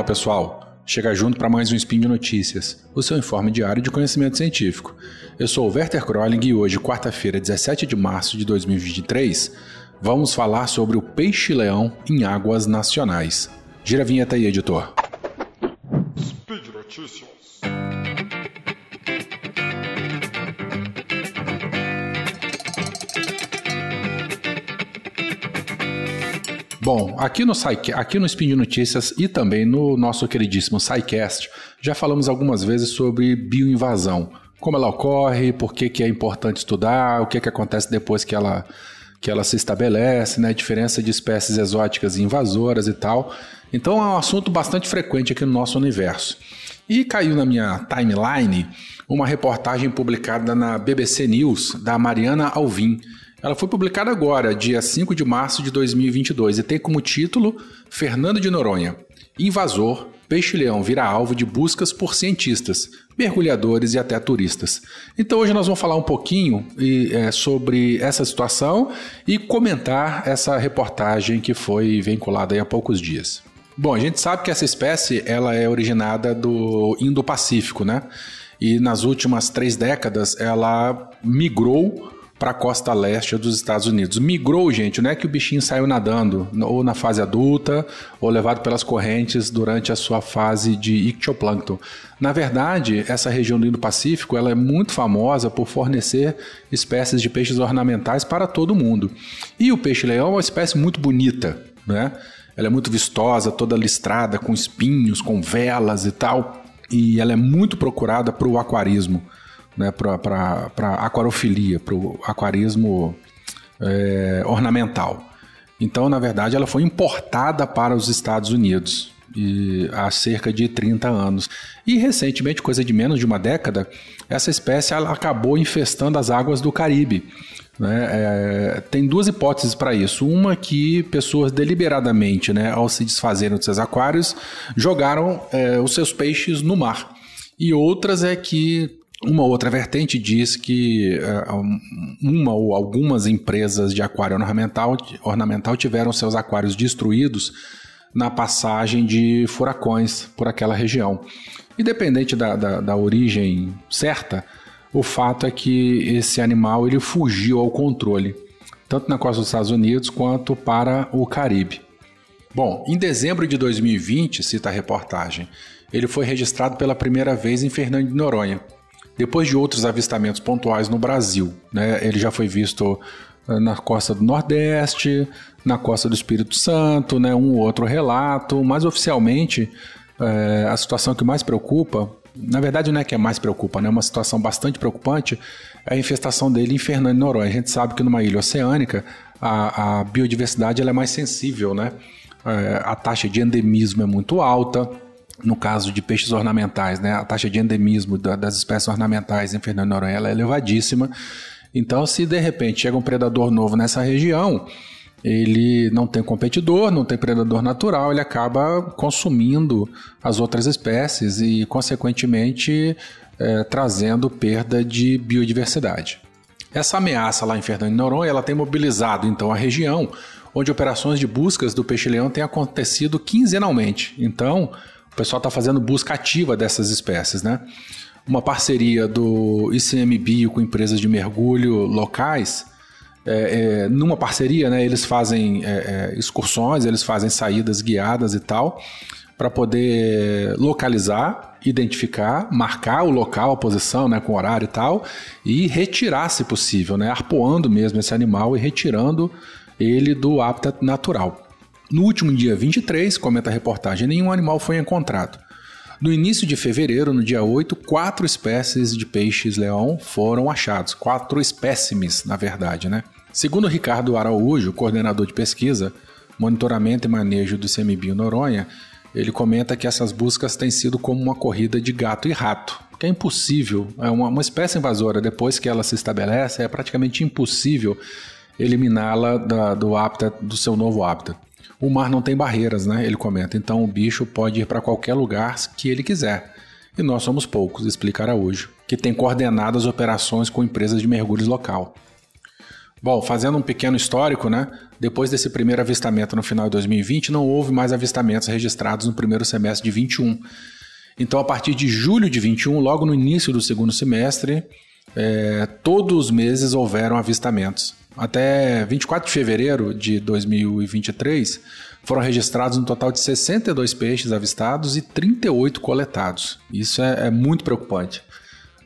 Fala pessoal, chega junto para mais um Spin de Notícias, o seu informe diário de conhecimento científico. Eu sou o Werther Kroling e hoje, quarta-feira, 17 de março de 2023, vamos falar sobre o peixe-leão em águas nacionais. Gira a vinheta aí, editor. Speed Notícias. Bom, aqui no, aqui no Spin de Notícias e também no nosso queridíssimo SciCast, já falamos algumas vezes sobre bioinvasão. Como ela ocorre, por que, que é importante estudar, o que, que acontece depois que ela, que ela se estabelece, né? a diferença de espécies exóticas e invasoras e tal. Então é um assunto bastante frequente aqui no nosso universo. E caiu na minha timeline uma reportagem publicada na BBC News da Mariana Alvim ela foi publicada agora, dia 5 de março de 2022, e tem como título Fernando de Noronha: Invasor, peixe-leão vira alvo de buscas por cientistas, mergulhadores e até turistas. Então hoje nós vamos falar um pouquinho é, sobre essa situação e comentar essa reportagem que foi vinculada há poucos dias. Bom, a gente sabe que essa espécie ela é originada do Indo-Pacífico, né? E nas últimas três décadas ela migrou para a costa leste dos Estados Unidos. Migrou, gente, não é que o bichinho saiu nadando, ou na fase adulta, ou levado pelas correntes durante a sua fase de ictioplâncton. Na verdade, essa região do Indo-Pacífico ela é muito famosa por fornecer espécies de peixes ornamentais para todo mundo. E o peixe-leão é uma espécie muito bonita, né? Ela é muito vistosa, toda listrada, com espinhos, com velas e tal. E ela é muito procurada para o aquarismo né, para aquarofilia, para o aquarismo é, ornamental. Então, na verdade, ela foi importada para os Estados Unidos e, há cerca de 30 anos. E recentemente, coisa de menos de uma década, essa espécie acabou infestando as águas do Caribe. Né? É, tem duas hipóteses para isso. Uma que pessoas deliberadamente, né, ao se desfazerem dos seus aquários, jogaram é, os seus peixes no mar. E outras é que uma outra vertente diz que uh, uma ou algumas empresas de aquário ornamental, ornamental tiveram seus aquários destruídos na passagem de furacões por aquela região. Independente da, da, da origem certa, o fato é que esse animal ele fugiu ao controle, tanto na costa dos Estados Unidos quanto para o Caribe. Bom, em dezembro de 2020, cita a reportagem, ele foi registrado pela primeira vez em Fernando de Noronha, depois de outros avistamentos pontuais no Brasil. Né? Ele já foi visto eh, na costa do Nordeste, na costa do Espírito Santo, né? um outro relato, mas oficialmente é, a situação que mais preocupa, na verdade não é que é mais preocupa, né? é uma situação bastante preocupante, é a infestação dele em Fernando de Noronha. A gente sabe que numa ilha oceânica a, a biodiversidade ela é mais sensível, né? É, a taxa de endemismo é muito alta, no caso de peixes ornamentais, né, a taxa de endemismo das espécies ornamentais em Fernando Noronha é elevadíssima. Então, se de repente chega um predador novo nessa região, ele não tem competidor, não tem predador natural, ele acaba consumindo as outras espécies e, consequentemente, é, trazendo perda de biodiversidade. Essa ameaça lá em Fernando Noronha ela tem mobilizado então a região, onde operações de buscas do peixe-leão têm acontecido quinzenalmente. Então, pessoal está fazendo busca ativa dessas espécies, né? Uma parceria do ICMBio com empresas de mergulho locais. É, é, numa parceria, né, eles fazem é, é excursões, eles fazem saídas guiadas e tal, para poder localizar, identificar, marcar o local, a posição, né, com horário e tal, e retirar, se possível, né, arpoando mesmo esse animal e retirando ele do hábitat natural. No último dia 23, comenta a reportagem, nenhum animal foi encontrado. No início de fevereiro, no dia 8, quatro espécies de peixes-leão foram achados. Quatro espécimes, na verdade, né? Segundo Ricardo Araújo, coordenador de pesquisa, monitoramento e manejo do semibio Noronha, ele comenta que essas buscas têm sido como uma corrida de gato e rato, que é impossível. É uma, uma espécie invasora, depois que ela se estabelece, é praticamente impossível eliminá-la do hábitat, do seu novo hábitat. O mar não tem barreiras, né? Ele comenta. Então o bicho pode ir para qualquer lugar que ele quiser. E nós somos poucos, explica Araújo, que tem coordenado as operações com empresas de mergulhos local. Bom, fazendo um pequeno histórico, né? Depois desse primeiro avistamento no final de 2020, não houve mais avistamentos registrados no primeiro semestre de 21. Então, a partir de julho de 21, logo no início do segundo semestre, é, todos os meses houveram avistamentos. Até 24 de fevereiro de 2023, foram registrados um total de 62 peixes avistados e 38 coletados. Isso é, é muito preocupante.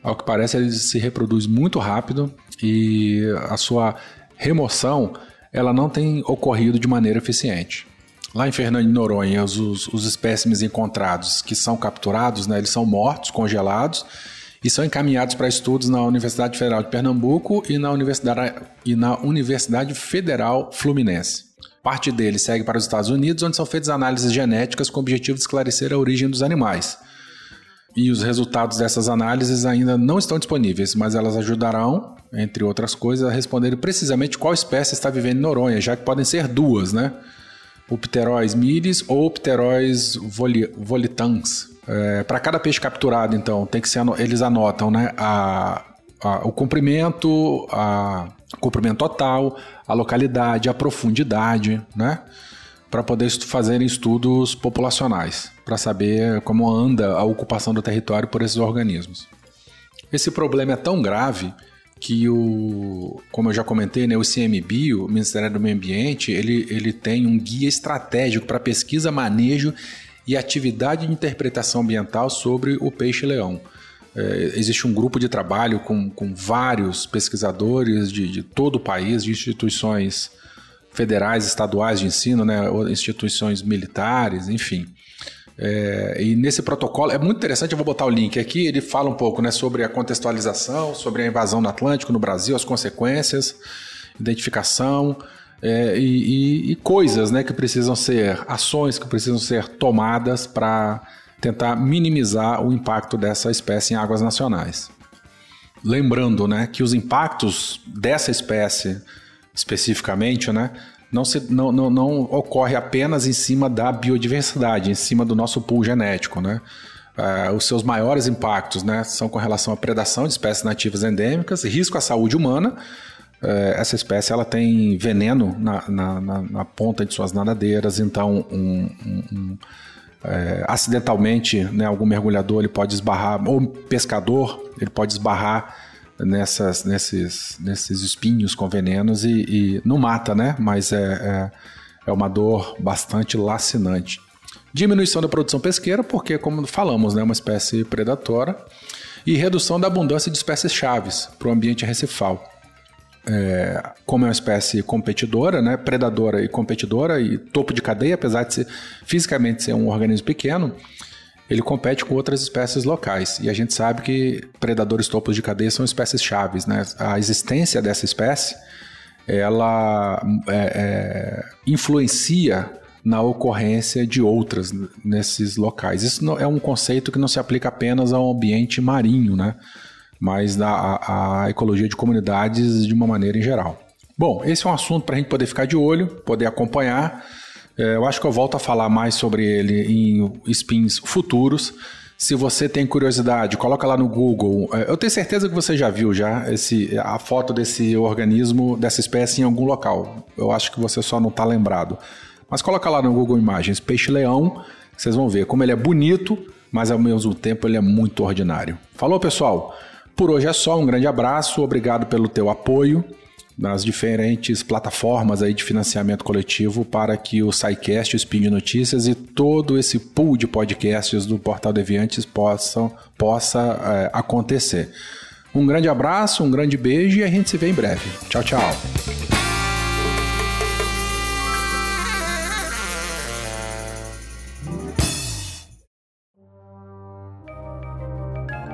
Ao que parece, ele se reproduz muito rápido e a sua remoção ela não tem ocorrido de maneira eficiente. Lá em Fernando de Noronha, os, os espécimes encontrados que são capturados, né, eles são mortos, congelados e são encaminhados para estudos na Universidade Federal de Pernambuco e na Universidade, e na Universidade Federal Fluminense. Parte deles segue para os Estados Unidos, onde são feitas análises genéticas com o objetivo de esclarecer a origem dos animais e os resultados dessas análises ainda não estão disponíveis, mas elas ajudarão, entre outras coisas, a responder precisamente qual espécie está vivendo em Noronha, já que podem ser duas, né? O Pterois miris ou Pterois volitans. É, Para cada peixe capturado, então, tem que ser eles anotam, né? A, a, o comprimento, a, comprimento total, a localidade, a profundidade, né? para poder fazerem estudos populacionais, para saber como anda a ocupação do território por esses organismos. Esse problema é tão grave que o, como eu já comentei, né, o CMBio, o Ministério do Meio Ambiente, ele, ele tem um guia estratégico para pesquisa, manejo e atividade de interpretação ambiental sobre o peixe-leão. É, existe um grupo de trabalho com, com vários pesquisadores de, de todo o país, de instituições federais, estaduais de ensino, né, instituições militares, enfim. É, e nesse protocolo é muito interessante, eu vou botar o link aqui, ele fala um pouco né, sobre a contextualização, sobre a invasão no Atlântico, no Brasil, as consequências, identificação é, e, e, e, coisas né, que precisam ser, ações que precisam ser tomadas para tentar minimizar o impacto dessa espécie em águas nacionais. Lembrando né, que os impactos dessa espécie especificamente, né? Não, se, não, não, não ocorre apenas em cima da biodiversidade, em cima do nosso pool genético, né? Uh, os seus maiores impactos né, são com relação à predação de espécies nativas endêmicas, risco à saúde humana. Uh, essa espécie ela tem veneno na, na, na, na, ponta de suas nadadeiras, então um, um, um, é, acidentalmente né, algum mergulhador ele pode esbarrar, ou pescador ele pode esbarrar nessas, nesses, nesses espinhos com venenos e, e não mata, né? Mas é, é, é uma dor bastante lacinante. Diminuição da produção pesqueira, porque, como falamos, né, é uma espécie predatória. E redução da abundância de espécies chaves para o ambiente recifal. É, como é uma espécie competidora, né, predadora e competidora e topo de cadeia, apesar de ser, fisicamente ser um organismo pequeno, ele compete com outras espécies locais. E a gente sabe que predadores topos de cadeia são espécies chaves. Né? A existência dessa espécie ela é, é, influencia na ocorrência de outras nesses locais. Isso é um conceito que não se aplica apenas ao ambiente marinho, né? Mas à, à ecologia de comunidades de uma maneira em geral. Bom, esse é um assunto para a gente poder ficar de olho, poder acompanhar. É, eu acho que eu volto a falar mais sobre ele em spins futuros. Se você tem curiosidade, coloca lá no Google. É, eu tenho certeza que você já viu já esse, a foto desse organismo, dessa espécie em algum local. Eu acho que você só não está lembrado. Mas coloca lá no Google Imagens peixe-leão, vocês vão ver como ele é bonito, mas ao mesmo tempo ele é muito ordinário. Falou, pessoal? Por hoje é só, um grande abraço, obrigado pelo teu apoio nas diferentes plataformas aí de financiamento coletivo para que o SciCast, o Spin de Notícias e todo esse pool de podcasts do Portal Deviantes possam, possa é, acontecer. Um grande abraço, um grande beijo e a gente se vê em breve. Tchau, tchau.